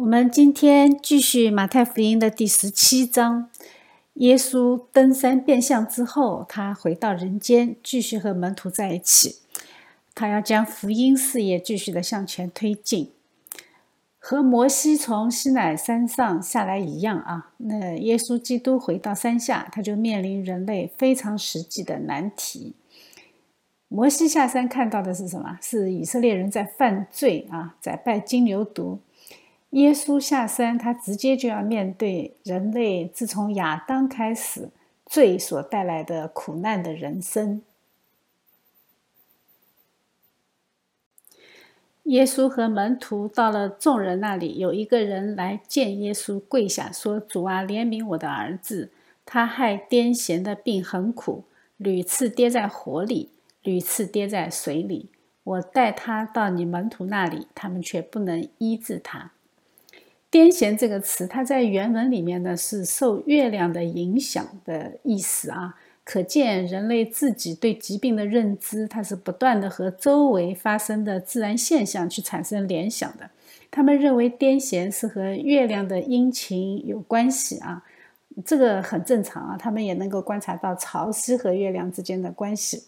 我们今天继续马太福音的第十七章。耶稣登山变相之后，他回到人间，继续和门徒在一起。他要将福音事业继续的向前推进，和摩西从西乃山上下来一样啊。那耶稣基督回到山下，他就面临人类非常实际的难题。摩西下山看到的是什么？是以色列人在犯罪啊，在拜金牛犊。耶稣下山，他直接就要面对人类自从亚当开始罪所带来的苦难的人生。耶稣和门徒到了众人那里，有一个人来见耶稣，跪下说：“主啊，怜悯我的儿子，他害癫痫的病很苦，屡次跌在火里，屡次跌在水里。我带他到你门徒那里，他们却不能医治他。”癫痫这个词，它在原文里面呢是受月亮的影响的意思啊，可见人类自己对疾病的认知，它是不断的和周围发生的自然现象去产生联想的。他们认为癫痫是和月亮的阴晴有关系啊，这个很正常啊，他们也能够观察到潮汐和月亮之间的关系。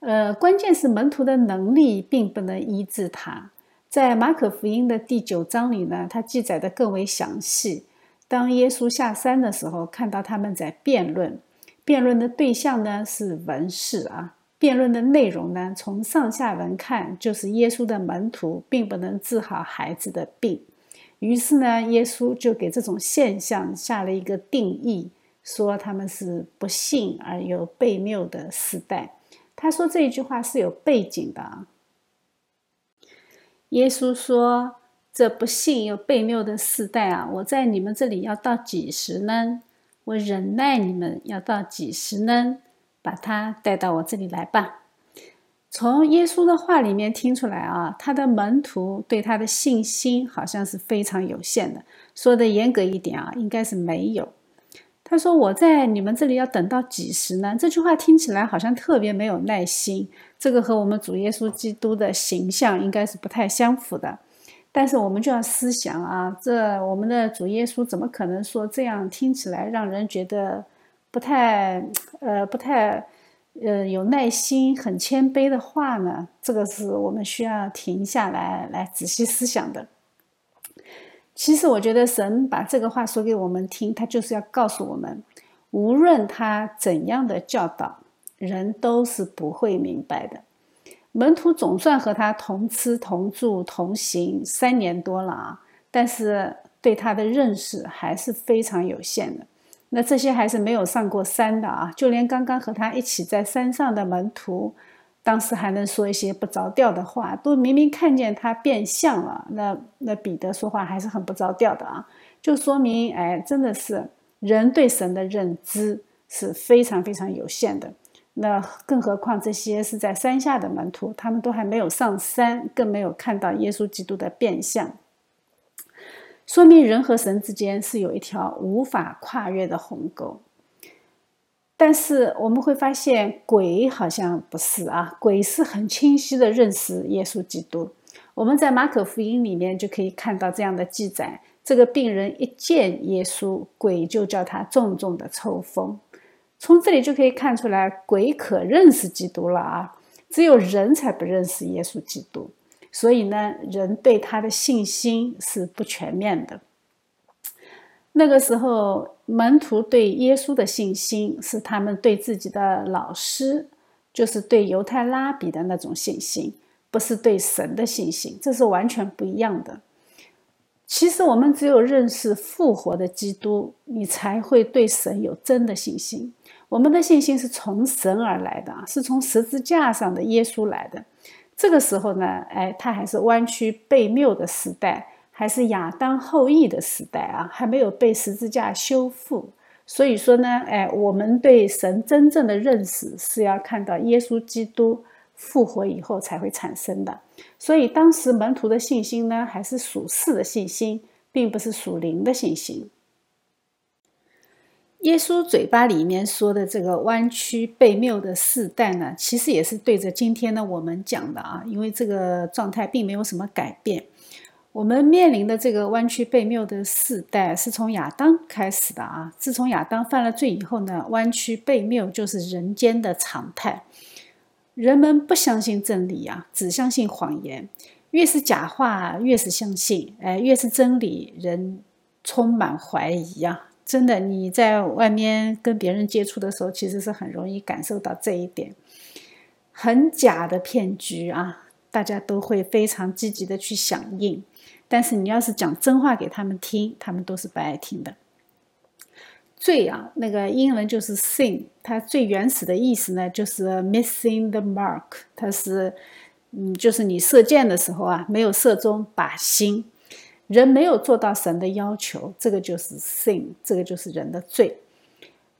呃，关键是门徒的能力并不能医治他。在马可福音的第九章里呢，它记载的更为详细。当耶稣下山的时候，看到他们在辩论，辩论的对象呢是文士啊。辩论的内容呢，从上下文看，就是耶稣的门徒并不能治好孩子的病。于是呢，耶稣就给这种现象下了一个定义，说他们是不幸而又悖谬的时代。他说这一句话是有背景的啊。耶稣说：“这不幸又悖谬的世代啊，我在你们这里要到几时呢？我忍耐你们要到几时呢？把他带到我这里来吧。”从耶稣的话里面听出来啊，他的门徒对他的信心好像是非常有限的。说的严格一点啊，应该是没有。他说：“我在你们这里要等到几时呢？”这句话听起来好像特别没有耐心，这个和我们主耶稣基督的形象应该是不太相符的。但是我们就要思想啊，这我们的主耶稣怎么可能说这样听起来让人觉得不太呃不太呃有耐心、很谦卑的话呢？这个是我们需要停下来来仔细思想的。其实我觉得神把这个话说给我们听，他就是要告诉我们，无论他怎样的教导，人都是不会明白的。门徒总算和他同吃同住同行三年多了啊，但是对他的认识还是非常有限的。那这些还是没有上过山的啊，就连刚刚和他一起在山上的门徒。当时还能说一些不着调的话，都明明看见他变相了。那那彼得说话还是很不着调的啊，就说明哎，真的是人对神的认知是非常非常有限的。那更何况这些是在山下的门徒，他们都还没有上山，更没有看到耶稣基督的变相，说明人和神之间是有一条无法跨越的鸿沟。但是我们会发现，鬼好像不是啊，鬼是很清晰的认识耶稣基督。我们在马可福音里面就可以看到这样的记载：这个病人一见耶稣，鬼就叫他重重的抽风。从这里就可以看出来，鬼可认识基督了啊，只有人才不认识耶稣基督。所以呢，人对他的信心是不全面的。那个时候，门徒对耶稣的信心是他们对自己的老师，就是对犹太拉比的那种信心，不是对神的信心，这是完全不一样的。其实，我们只有认识复活的基督，你才会对神有真的信心。我们的信心是从神而来的，是从十字架上的耶稣来的。这个时候呢，哎，他还是弯曲悖谬的时代。还是亚当后裔的时代啊，还没有被十字架修复。所以说呢，哎，我们对神真正的认识是要看到耶稣基督复活以后才会产生的。所以当时门徒的信心呢，还是属世的信心，并不是属灵的信心。耶稣嘴巴里面说的这个弯曲悖谬的世代呢，其实也是对着今天的我们讲的啊，因为这个状态并没有什么改变。我们面临的这个弯曲悖谬的世代，是从亚当开始的啊。自从亚当犯了罪以后呢，弯曲悖谬就是人间的常态。人们不相信真理啊，只相信谎言。越是假话，越是相信。哎，越是真理，人充满怀疑啊。真的，你在外面跟别人接触的时候，其实是很容易感受到这一点。很假的骗局啊，大家都会非常积极的去响应。但是你要是讲真话给他们听，他们都是不爱听的。罪啊，那个英文就是 sin，它最原始的意思呢，就是 missing the mark，它是，嗯，就是你射箭的时候啊，没有射中靶心，人没有做到神的要求，这个就是 sin，这个就是人的罪。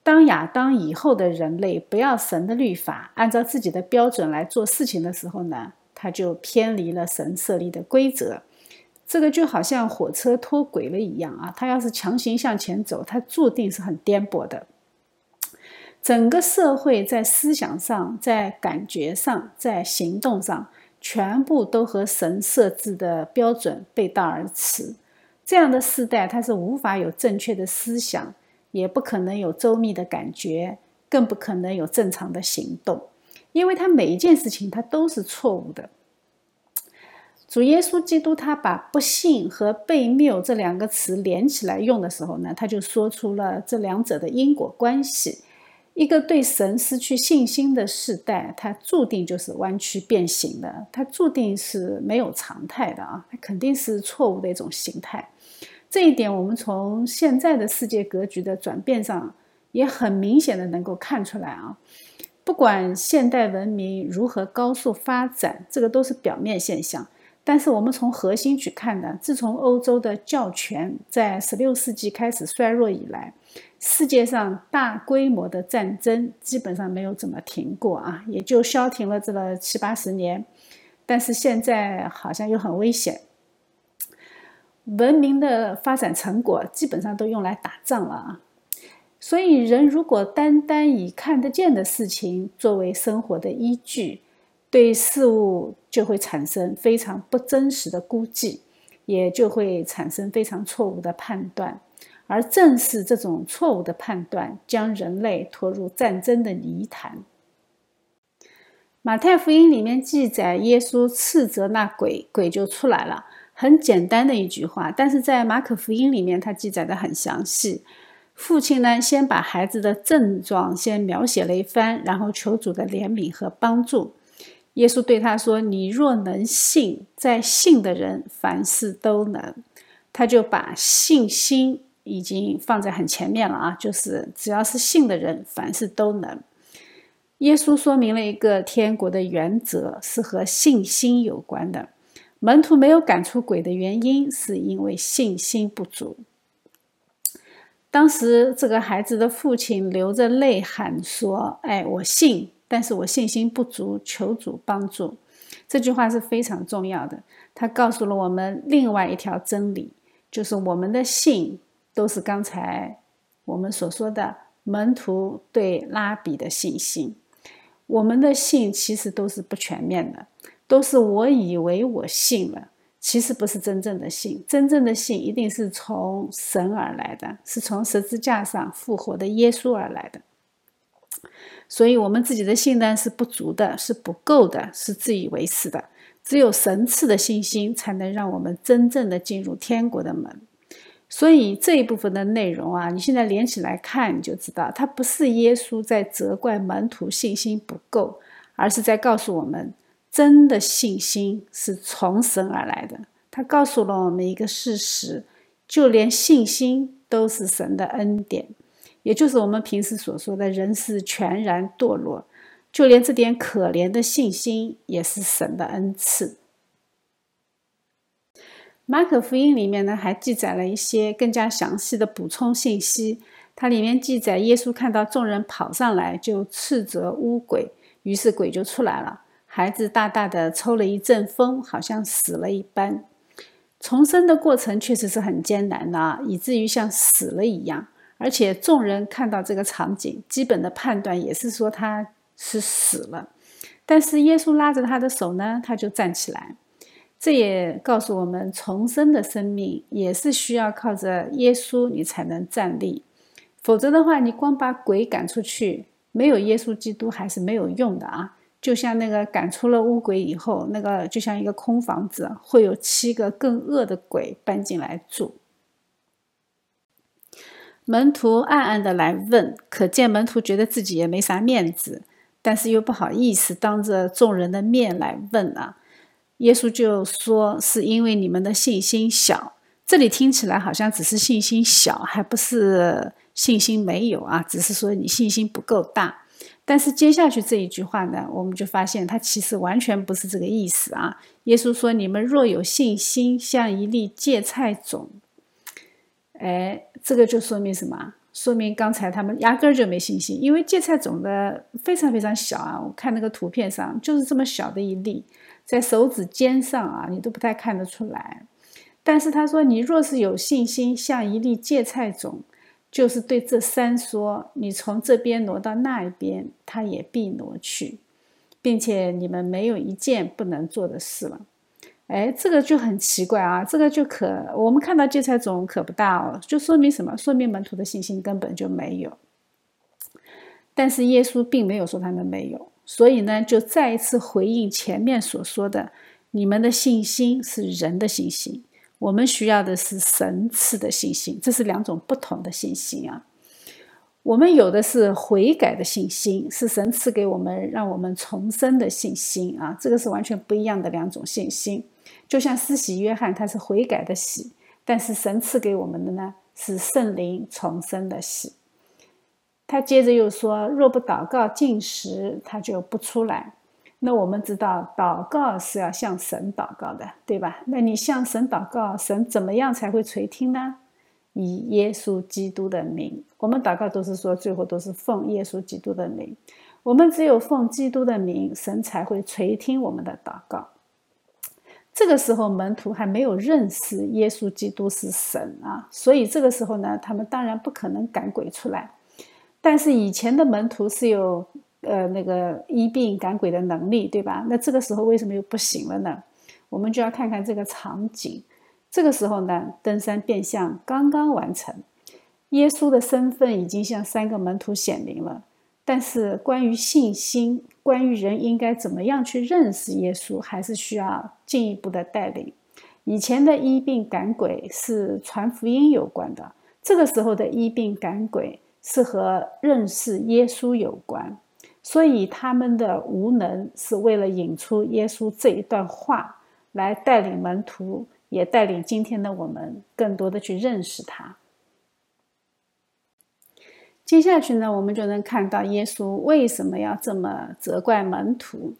当亚当以后的人类不要神的律法，按照自己的标准来做事情的时候呢，他就偏离了神设立的规则。这个就好像火车脱轨了一样啊！它要是强行向前走，它注定是很颠簸的。整个社会在思想上、在感觉上、在行动上，全部都和神设置的标准背道而驰。这样的时代，它是无法有正确的思想，也不可能有周密的感觉，更不可能有正常的行动，因为它每一件事情，它都是错误的。主耶稣基督他把不信和被谬这两个词连起来用的时候呢，他就说出了这两者的因果关系。一个对神失去信心的世代，它注定就是弯曲变形的，它注定是没有常态的啊，它肯定是错误的一种形态。这一点我们从现在的世界格局的转变上也很明显的能够看出来啊。不管现代文明如何高速发展，这个都是表面现象。但是我们从核心去看呢，自从欧洲的教权在十六世纪开始衰弱以来，世界上大规模的战争基本上没有怎么停过啊，也就消停了这个七八十年。但是现在好像又很危险，文明的发展成果基本上都用来打仗了啊。所以人如果单单以看得见的事情作为生活的依据，对事物就会产生非常不真实的估计，也就会产生非常错误的判断，而正是这种错误的判断，将人类拖入战争的泥潭。马太福音里面记载，耶稣斥责那鬼，鬼就出来了，很简单的一句话。但是在马可福音里面，他记载的很详细。父亲呢，先把孩子的症状先描写了一番，然后求主的怜悯和帮助。耶稣对他说：“你若能信，在信的人凡事都能。”他就把信心已经放在很前面了啊，就是只要是信的人，凡事都能。耶稣说明了一个天国的原则，是和信心有关的。门徒没有赶出鬼的原因，是因为信心不足。当时这个孩子的父亲流着泪喊说：“哎，我信。”但是我信心不足，求主帮助。这句话是非常重要的，它告诉了我们另外一条真理，就是我们的信都是刚才我们所说的门徒对拉比的信心。我们的信其实都是不全面的，都是我以为我信了，其实不是真正的信。真正的信一定是从神而来的，是从十字架上复活的耶稣而来的。所以，我们自己的信呢是不足的，是不够的，是自以为是的。只有神赐的信心，才能让我们真正的进入天国的门。所以这一部分的内容啊，你现在连起来看，你就知道，它不是耶稣在责怪门徒信心不够，而是在告诉我们，真的信心是从神而来的。他告诉了我们一个事实，就连信心都是神的恩典。也就是我们平时所说的人是全然堕落，就连这点可怜的信心也是神的恩赐。马可福音里面呢，还记载了一些更加详细的补充信息。它里面记载，耶稣看到众人跑上来，就斥责污鬼，于是鬼就出来了。孩子大大的抽了一阵风，好像死了一般。重生的过程确实是很艰难的，以至于像死了一样。而且众人看到这个场景，基本的判断也是说他是死了。但是耶稣拉着他的手呢，他就站起来。这也告诉我们，重生的生命也是需要靠着耶稣你才能站立，否则的话，你光把鬼赶出去，没有耶稣基督还是没有用的啊！就像那个赶出了乌鬼以后，那个就像一个空房子，会有七个更恶的鬼搬进来住。门徒暗暗的来问，可见门徒觉得自己也没啥面子，但是又不好意思当着众人的面来问啊。耶稣就说：“是因为你们的信心小。”这里听起来好像只是信心小，还不是信心没有啊，只是说你信心不够大。但是接下去这一句话呢，我们就发现它其实完全不是这个意思啊。耶稣说：“你们若有信心，像一粒芥菜种。”哎，这个就说明什么？说明刚才他们压根儿就没信心，因为芥菜种的非常非常小啊。我看那个图片上就是这么小的一粒。在手指尖上啊，你都不太看得出来。但是他说：“你若是有信心，像一粒芥菜种，就是对这山说：‘你从这边挪到那一边，它也必挪去，并且你们没有一件不能做的事了。’哎，这个就很奇怪啊！这个就可我们看到芥菜种可不大哦，就说明什么？说明门徒的信心根本就没有。但是耶稣并没有说他们没有。”所以呢，就再一次回应前面所说的，你们的信心是人的信心，我们需要的是神赐的信心，这是两种不同的信心啊。我们有的是悔改的信心，是神赐给我们让我们重生的信心啊，这个是完全不一样的两种信心。就像施洗约翰他是悔改的喜，但是神赐给我们的呢是圣灵重生的喜。他接着又说：“若不祷告进食，他就不出来。”那我们知道，祷告是要向神祷告的，对吧？那你向神祷告，神怎么样才会垂听呢？以耶稣基督的名，我们祷告都是说，最后都是奉耶稣基督的名。我们只有奉基督的名，神才会垂听我们的祷告。这个时候，门徒还没有认识耶稣基督是神啊，所以这个时候呢，他们当然不可能赶鬼出来。但是以前的门徒是有呃那个医病赶鬼的能力，对吧？那这个时候为什么又不行了呢？我们就要看看这个场景。这个时候呢，登山变相刚刚完成，耶稣的身份已经向三个门徒显明了。但是关于信心，关于人应该怎么样去认识耶稣，还是需要进一步的带领。以前的医病赶鬼是传福音有关的，这个时候的医病赶鬼。是和认识耶稣有关，所以他们的无能是为了引出耶稣这一段话，来带领门徒，也带领今天的我们更多的去认识他。接下去呢，我们就能看到耶稣为什么要这么责怪门徒。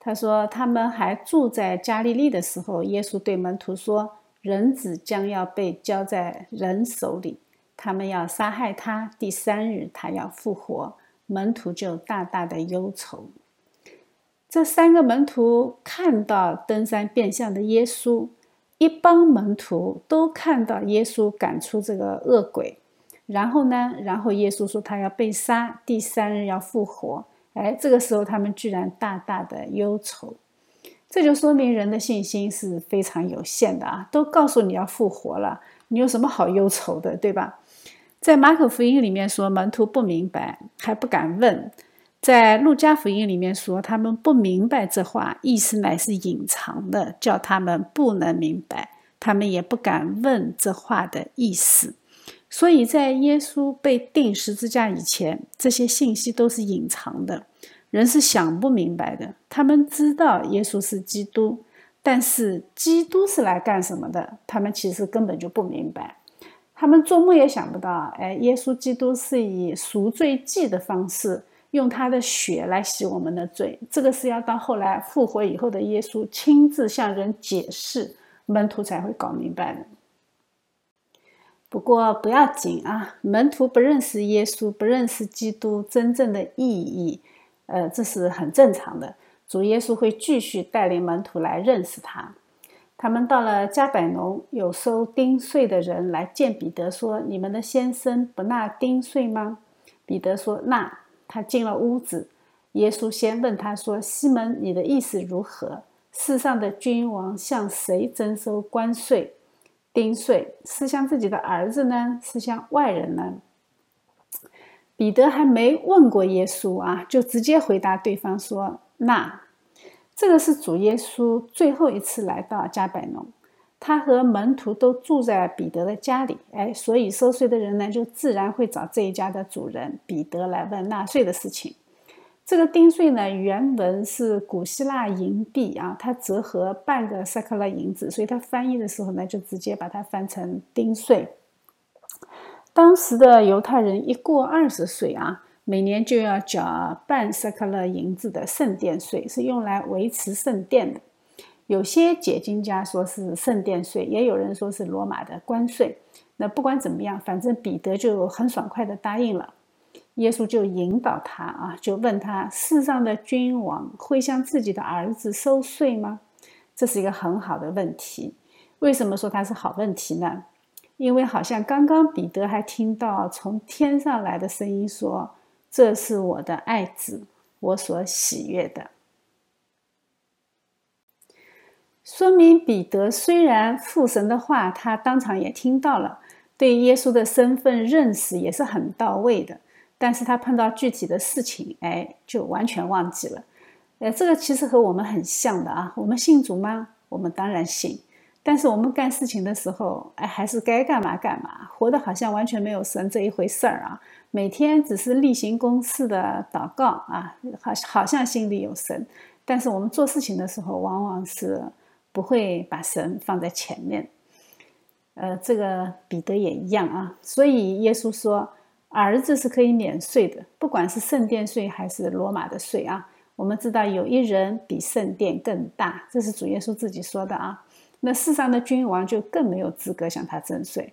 他说：“他们还住在加利利的时候，耶稣对门徒说：‘人子将要被交在人手里。’”他们要杀害他，第三日他要复活，门徒就大大的忧愁。这三个门徒看到登山变相的耶稣，一帮门徒都看到耶稣赶出这个恶鬼，然后呢，然后耶稣说他要被杀，第三日要复活。哎，这个时候他们居然大大的忧愁，这就说明人的信心是非常有限的啊！都告诉你要复活了，你有什么好忧愁的，对吧？在马可福音里面说门徒不明白，还不敢问；在路加福音里面说他们不明白这话，意思乃是隐藏的，叫他们不能明白，他们也不敢问这话的意思。所以在耶稣被钉十字架以前，这些信息都是隐藏的，人是想不明白的。他们知道耶稣是基督，但是基督是来干什么的？他们其实根本就不明白。他们做梦也想不到，哎，耶稣基督是以赎罪祭的方式，用他的血来洗我们的罪。这个是要到后来复活以后的耶稣亲自向人解释，门徒才会搞明白的。不过不要紧啊，门徒不认识耶稣，不认识基督真正的意义，呃，这是很正常的。主耶稣会继续带领门徒来认识他。他们到了加百农，有收丁税的人来见彼得，说：“你们的先生不纳丁税吗？”彼得说：“纳。”他进了屋子，耶稣先问他说：“西门，你的意思如何？世上的君王向谁征收关税、丁税？是向自己的儿子呢？是向外人呢？彼得还没问过耶稣啊，就直接回答对方说：“那这个是主耶稣最后一次来到加百农，他和门徒都住在彼得的家里，哎，所以收税的人呢，就自然会找这一家的主人彼得来问纳税的事情。这个丁税呢，原文是古希腊银币啊，它折合半个塞克勒银子，所以它翻译的时候呢，就直接把它翻成丁税。”当时的犹太人一过二十岁啊，每年就要缴半塞克勒银子的圣殿税，是用来维持圣殿的。有些解经家说是圣殿税，也有人说是罗马的关税。那不管怎么样，反正彼得就很爽快的答应了。耶稣就引导他啊，就问他：世上的君王会向自己的儿子收税吗？这是一个很好的问题。为什么说它是好问题呢？因为好像刚刚彼得还听到从天上来的声音说：“这是我的爱子，我所喜悦的。”说明彼得虽然父神的话他当场也听到了，对耶稣的身份认识也是很到位的，但是他碰到具体的事情，哎，就完全忘记了。呃，这个其实和我们很像的啊。我们信主吗？我们当然信。但是我们干事情的时候，哎，还是该干嘛干嘛，活得好像完全没有神这一回事儿啊！每天只是例行公事的祷告啊，好好像心里有神，但是我们做事情的时候，往往是不会把神放在前面。呃，这个彼得也一样啊。所以耶稣说，儿子是可以免税的，不管是圣殿税还是罗马的税啊。我们知道有一人比圣殿更大，这是主耶稣自己说的啊。那世上的君王就更没有资格向他征税，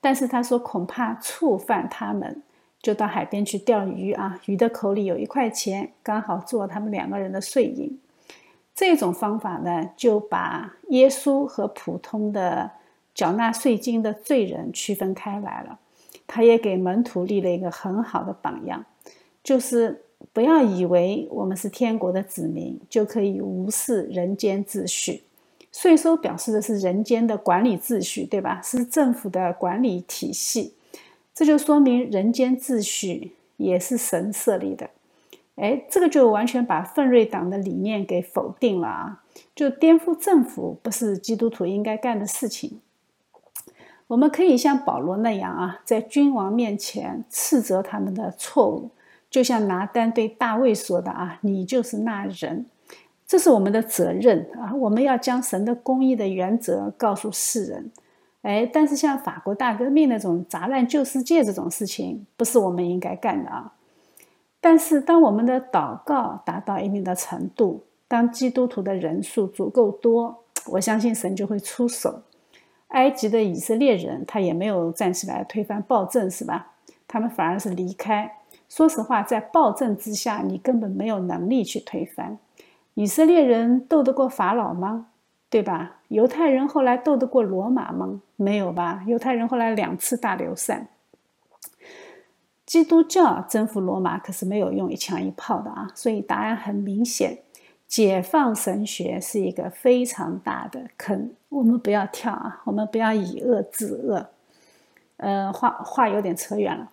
但是他说恐怕触犯他们，就到海边去钓鱼啊，鱼的口里有一块钱，刚好做他们两个人的税银。这种方法呢，就把耶稣和普通的缴纳税金的罪人区分开来了。他也给门徒立了一个很好的榜样，就是不要以为我们是天国的子民就可以无视人间秩序。税收表示的是人间的管理秩序，对吧？是政府的管理体系，这就说明人间秩序也是神设立的。哎，这个就完全把奋锐党的理念给否定了啊！就颠覆政府不是基督徒应该干的事情。我们可以像保罗那样啊，在君王面前斥责他们的错误，就像拿单对大卫说的啊：“你就是那人。”这是我们的责任啊！我们要将神的公义的原则告诉世人。哎，但是像法国大革命那种砸烂旧世界这种事情，不是我们应该干的啊！但是，当我们的祷告达到一定的程度，当基督徒的人数足够多，我相信神就会出手。埃及的以色列人，他也没有站起来推翻暴政，是吧？他们反而是离开。说实话，在暴政之下，你根本没有能力去推翻。以色列人斗得过法老吗？对吧？犹太人后来斗得过罗马吗？没有吧？犹太人后来两次大流散。基督教征服罗马可是没有用一枪一炮的啊！所以答案很明显：解放神学是一个非常大的坑，我们不要跳啊！我们不要以恶制恶。呃，话话有点扯远了。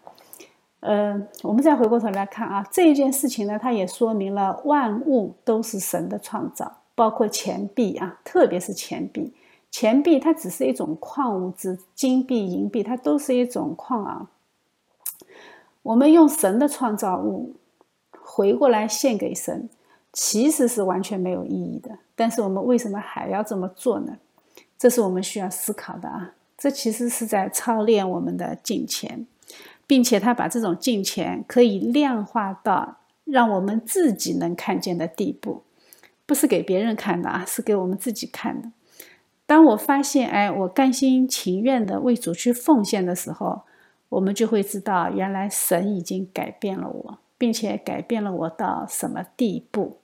呃，我们再回过头来看啊，这一件事情呢，它也说明了万物都是神的创造，包括钱币啊，特别是钱币。钱币它只是一种矿物质，金币、银币它都是一种矿啊。我们用神的创造物回过来献给神，其实是完全没有意义的。但是我们为什么还要这么做呢？这是我们需要思考的啊。这其实是在操练我们的金钱。并且他把这种金钱可以量化到让我们自己能看见的地步，不是给别人看的啊，是给我们自己看的。当我发现，哎，我甘心情愿的为主去奉献的时候，我们就会知道，原来神已经改变了我，并且改变了我到什么地步。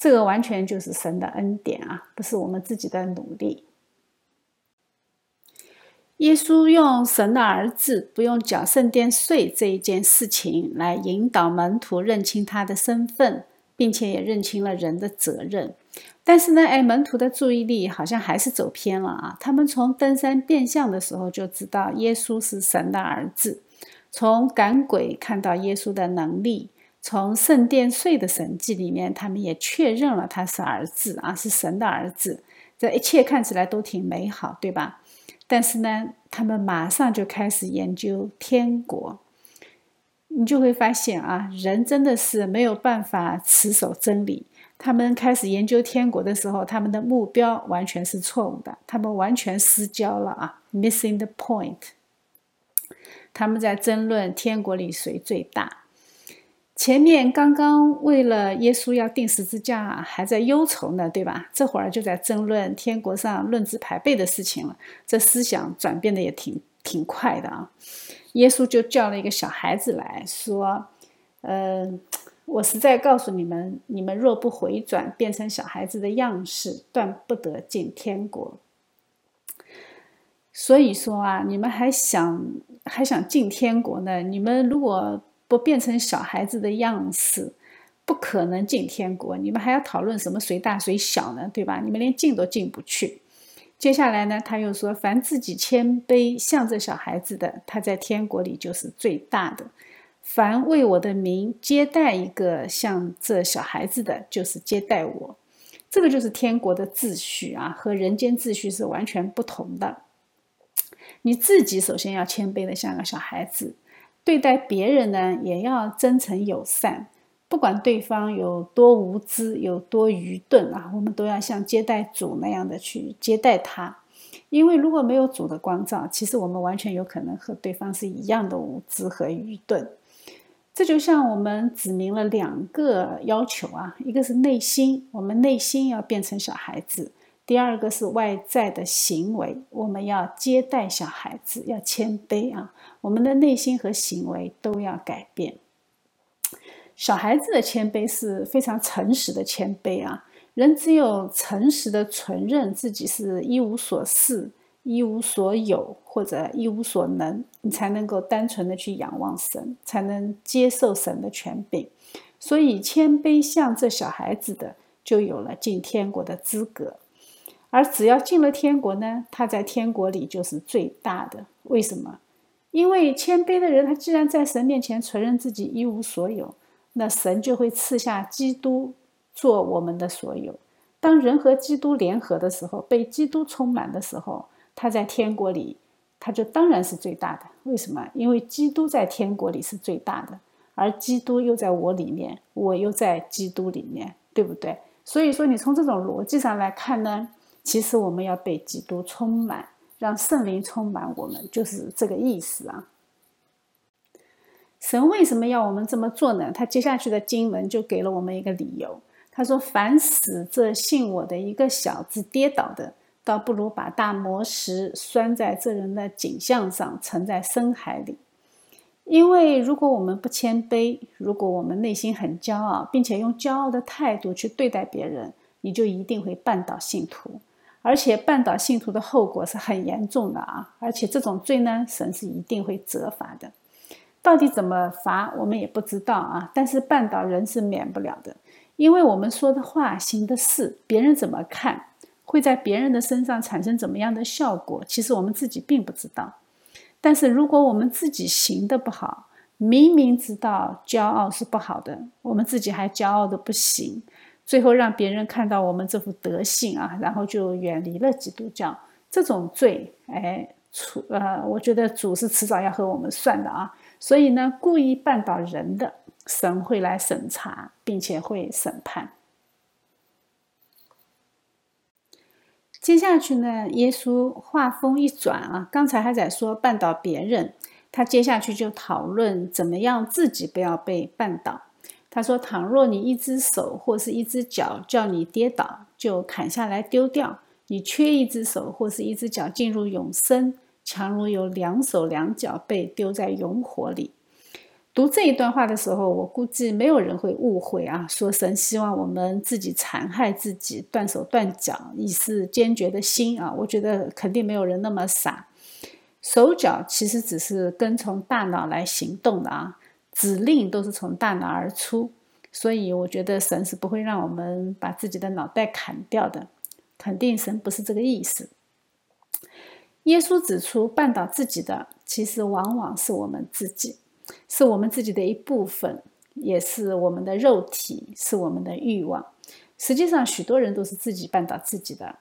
这个完全就是神的恩典啊，不是我们自己的努力。耶稣用神的儿子不用缴圣殿税这一件事情来引导门徒认清他的身份，并且也认清了人的责任。但是呢，哎，门徒的注意力好像还是走偏了啊。他们从登山变相的时候就知道耶稣是神的儿子，从赶鬼看到耶稣的能力，从圣殿税的神迹里面，他们也确认了他是儿子啊，是神的儿子。这一切看起来都挺美好，对吧？但是呢，他们马上就开始研究天国。你就会发现啊，人真的是没有办法持守真理。他们开始研究天国的时候，他们的目标完全是错误的，他们完全失焦了啊，missing the point。他们在争论天国里谁最大。前面刚刚为了耶稣要钉十字架还在忧愁呢，对吧？这会儿就在争论天国上论资排辈的事情了。这思想转变的也挺挺快的啊。耶稣就叫了一个小孩子来说：“嗯。”我实在告诉你们，你们若不回转，变成小孩子的样式，断不得进天国。所以说啊，你们还想还想进天国呢？你们如果不变成小孩子的样式，不可能进天国。你们还要讨论什么谁大谁小呢？对吧？你们连进都进不去。接下来呢，他又说：凡自己谦卑，像这小孩子的，他在天国里就是最大的。凡为我的名接待一个像这小孩子的，就是接待我。这个就是天国的秩序啊，和人间秩序是完全不同的。你自己首先要谦卑的像个小孩子，对待别人呢也要真诚友善，不管对方有多无知、有多愚钝啊，我们都要像接待主那样的去接待他。因为如果没有主的光照，其实我们完全有可能和对方是一样的无知和愚钝。这就像我们指明了两个要求啊，一个是内心，我们内心要变成小孩子；第二个是外在的行为，我们要接待小孩子，要谦卑啊，我们的内心和行为都要改变。小孩子的谦卑是非常诚实的谦卑啊，人只有诚实的承认自己是一无所事。一无所有或者一无所能，你才能够单纯的去仰望神，才能接受神的权柄。所以谦卑像这小孩子的，就有了进天国的资格。而只要进了天国呢，他在天国里就是最大的。为什么？因为谦卑的人，他既然在神面前承认自己一无所有，那神就会赐下基督做我们的所有。当人和基督联合的时候，被基督充满的时候。他在天国里，他就当然是最大的。为什么？因为基督在天国里是最大的，而基督又在我里面，我又在基督里面，对不对？所以说，你从这种逻辑上来看呢，其实我们要被基督充满，让圣灵充满我们，就是这个意思啊。神为什么要我们这么做呢？他接下去的经文就给了我们一个理由。他说：“凡使这信我的一个小子跌倒的。”倒不如把大磨石拴在这人的颈项上，沉在深海里。因为如果我们不谦卑，如果我们内心很骄傲，并且用骄傲的态度去对待别人，你就一定会绊倒信徒。而且绊倒信徒的后果是很严重的啊！而且这种罪呢，神是一定会责罚的。到底怎么罚，我们也不知道啊。但是绊倒人是免不了的，因为我们说的话、行的事，别人怎么看？会在别人的身上产生怎么样的效果？其实我们自己并不知道。但是如果我们自己行的不好，明明知道骄傲是不好的，我们自己还骄傲的不行，最后让别人看到我们这副德性啊，然后就远离了基督教，这种罪，哎，出呃，我觉得主是迟早要和我们算的啊。所以呢，故意绊倒人的，神会来审查，并且会审判。接下去呢，耶稣话锋一转啊，刚才还在说绊倒别人，他接下去就讨论怎么样自己不要被绊倒。他说：“倘若你一只手或是一只脚叫你跌倒，就砍下来丢掉；你缺一只手或是一只脚进入永生，强如有两手两脚被丢在永火里。”读这一段话的时候，我估计没有人会误会啊，说神希望我们自己残害自己，断手断脚，以示坚决的心啊。我觉得肯定没有人那么傻。手脚其实只是跟从大脑来行动的啊，指令都是从大脑而出。所以我觉得神是不会让我们把自己的脑袋砍掉的，肯定神不是这个意思。耶稣指出，绊倒自己的其实往往是我们自己，是我们自己的一部分，也是我们的肉体，是我们的欲望。实际上，许多人都是自己绊倒自己的。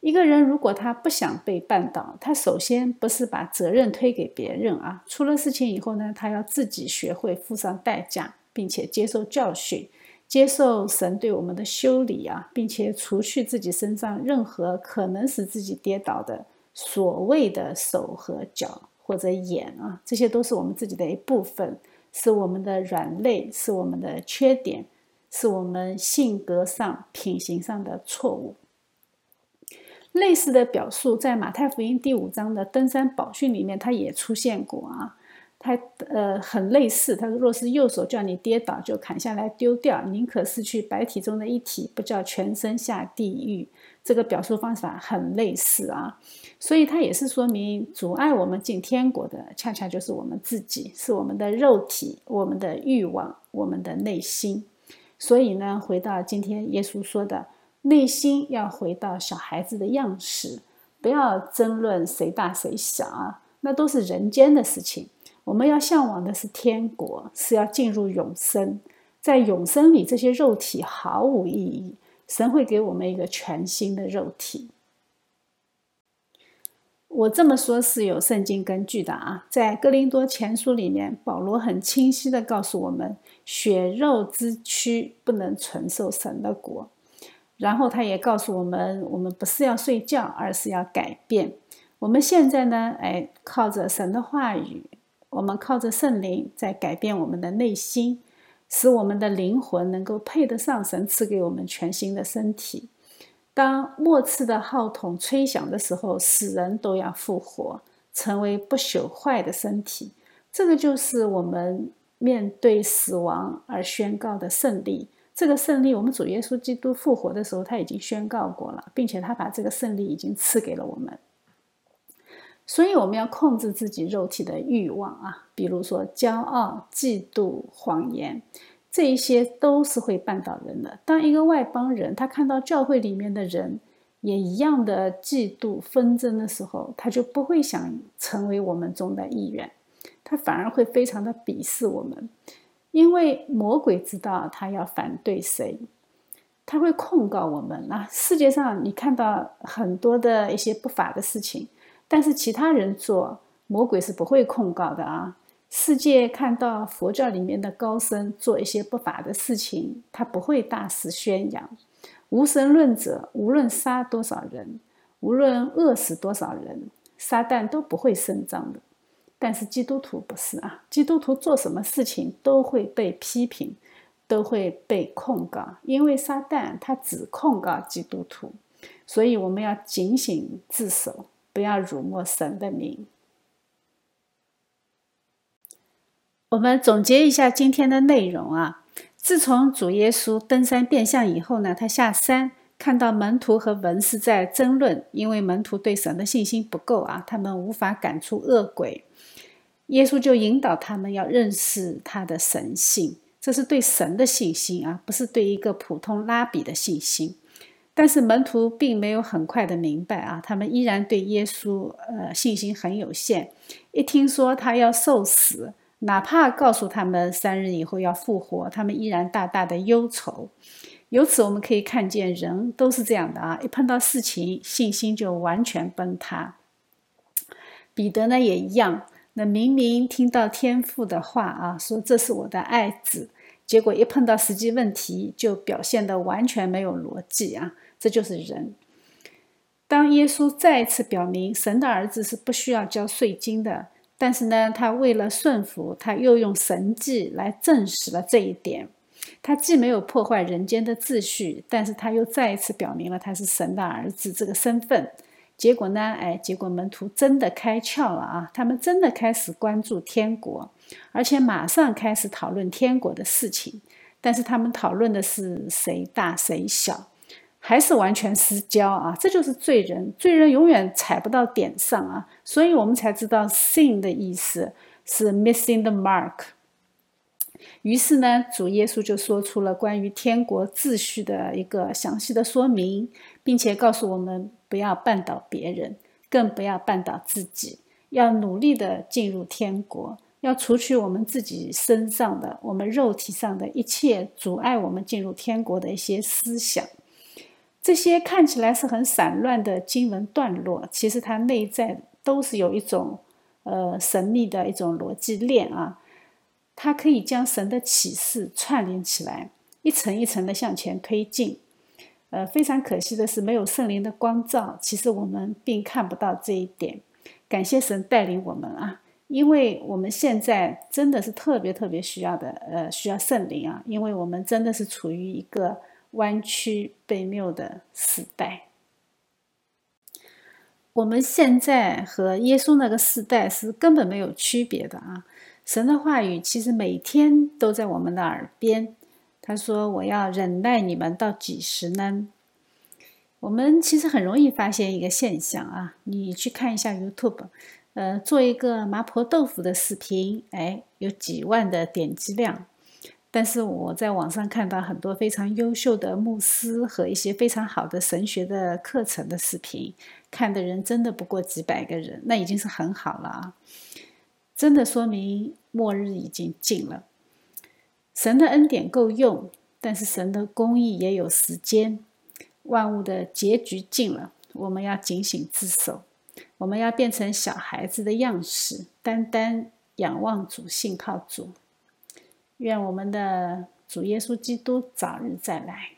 一个人如果他不想被绊倒，他首先不是把责任推给别人啊，出了事情以后呢，他要自己学会付上代价，并且接受教训，接受神对我们的修理啊，并且除去自己身上任何可能使自己跌倒的所谓的手和脚或者眼啊，这些都是我们自己的一部分，是我们的软肋，是我们的缺点，是我们性格上、品行上的错误。类似的表述在马太福音第五章的登山宝训里面，它也出现过啊。它呃很类似，他说：“若是右手叫你跌倒，就砍下来丢掉，宁可失去白体中的一体，不叫全身下地狱。”这个表述方法很类似啊，所以它也是说明阻碍我们进天国的，恰恰就是我们自己，是我们的肉体、我们的欲望、我们的内心。所以呢，回到今天耶稣说的。内心要回到小孩子的样式，不要争论谁大谁小啊，那都是人间的事情。我们要向往的是天国，是要进入永生。在永生里，这些肉体毫无意义。神会给我们一个全新的肉体。我这么说是有圣经根据的啊，在哥林多前书里面，保罗很清晰的告诉我们：血肉之躯不能承受神的国。然后他也告诉我们，我们不是要睡觉，而是要改变。我们现在呢，哎，靠着神的话语，我们靠着圣灵在改变我们的内心，使我们的灵魂能够配得上神赐给我们全新的身体。当末次的号筒吹响的时候，死人都要复活，成为不朽坏的身体。这个就是我们面对死亡而宣告的胜利。这个胜利，我们主耶稣基督复活的时候，他已经宣告过了，并且他把这个胜利已经赐给了我们。所以我们要控制自己肉体的欲望啊，比如说骄傲、嫉妒、谎言，这一些都是会绊倒人的。当一个外邦人他看到教会里面的人也一样的嫉妒纷争的时候，他就不会想成为我们中的一员，他反而会非常的鄙视我们。因为魔鬼知道他要反对谁，他会控告我们啊！世界上你看到很多的一些不法的事情，但是其他人做，魔鬼是不会控告的啊！世界看到佛教里面的高僧做一些不法的事情，他不会大肆宣扬。无神论者无论杀多少人，无论饿死多少人，撒旦都不会声张的。但是基督徒不是啊，基督徒做什么事情都会被批评，都会被控告，因为撒旦他只控告基督徒，所以我们要警醒自守，不要辱没神的名。我们总结一下今天的内容啊，自从主耶稣登山变相以后呢，他下山看到门徒和文士在争论，因为门徒对神的信心不够啊，他们无法赶出恶鬼。耶稣就引导他们要认识他的神性，这是对神的信心啊，不是对一个普通拉比的信心。但是门徒并没有很快的明白啊，他们依然对耶稣呃信心很有限。一听说他要受死，哪怕告诉他们三日以后要复活，他们依然大大的忧愁。由此我们可以看见，人都是这样的啊，一碰到事情，信心就完全崩塌。彼得呢也一样。那明明听到天父的话啊，说这是我的爱子，结果一碰到实际问题，就表现的完全没有逻辑啊！这就是人。当耶稣再一次表明神的儿子是不需要交税金的，但是呢，他为了顺服，他又用神迹来证实了这一点。他既没有破坏人间的秩序，但是他又再一次表明了他是神的儿子这个身份。结果呢？哎，结果门徒真的开窍了啊！他们真的开始关注天国，而且马上开始讨论天国的事情。但是他们讨论的是谁大谁小，还是完全失焦啊！这就是罪人，罪人永远踩不到点上啊！所以我们才知道 “sin” 的意思是 “missing the mark”。于是呢，主耶稣就说出了关于天国秩序的一个详细的说明，并且告诉我们不要绊倒别人，更不要绊倒自己，要努力的进入天国，要除去我们自己身上的、我们肉体上的一切阻碍我们进入天国的一些思想。这些看起来是很散乱的经文段落，其实它内在都是有一种呃神秘的一种逻辑链啊。它可以将神的启示串联起来，一层一层的向前推进。呃，非常可惜的是，没有圣灵的光照，其实我们并看不到这一点。感谢神带领我们啊，因为我们现在真的是特别特别需要的，呃，需要圣灵啊，因为我们真的是处于一个弯曲悖谬的时代。我们现在和耶稣那个时代是根本没有区别的啊。神的话语其实每天都在我们的耳边。他说：“我要忍耐你们到几时呢？”我们其实很容易发现一个现象啊，你去看一下 YouTube，呃，做一个麻婆豆腐的视频，哎，有几万的点击量。但是我在网上看到很多非常优秀的牧师和一些非常好的神学的课程的视频，看的人真的不过几百个人，那已经是很好了啊。真的说明末日已经近了。神的恩典够用，但是神的公义也有时间。万物的结局尽了，我们要警醒自守。我们要变成小孩子的样式，单单仰望主，信靠主。愿我们的主耶稣基督早日再来。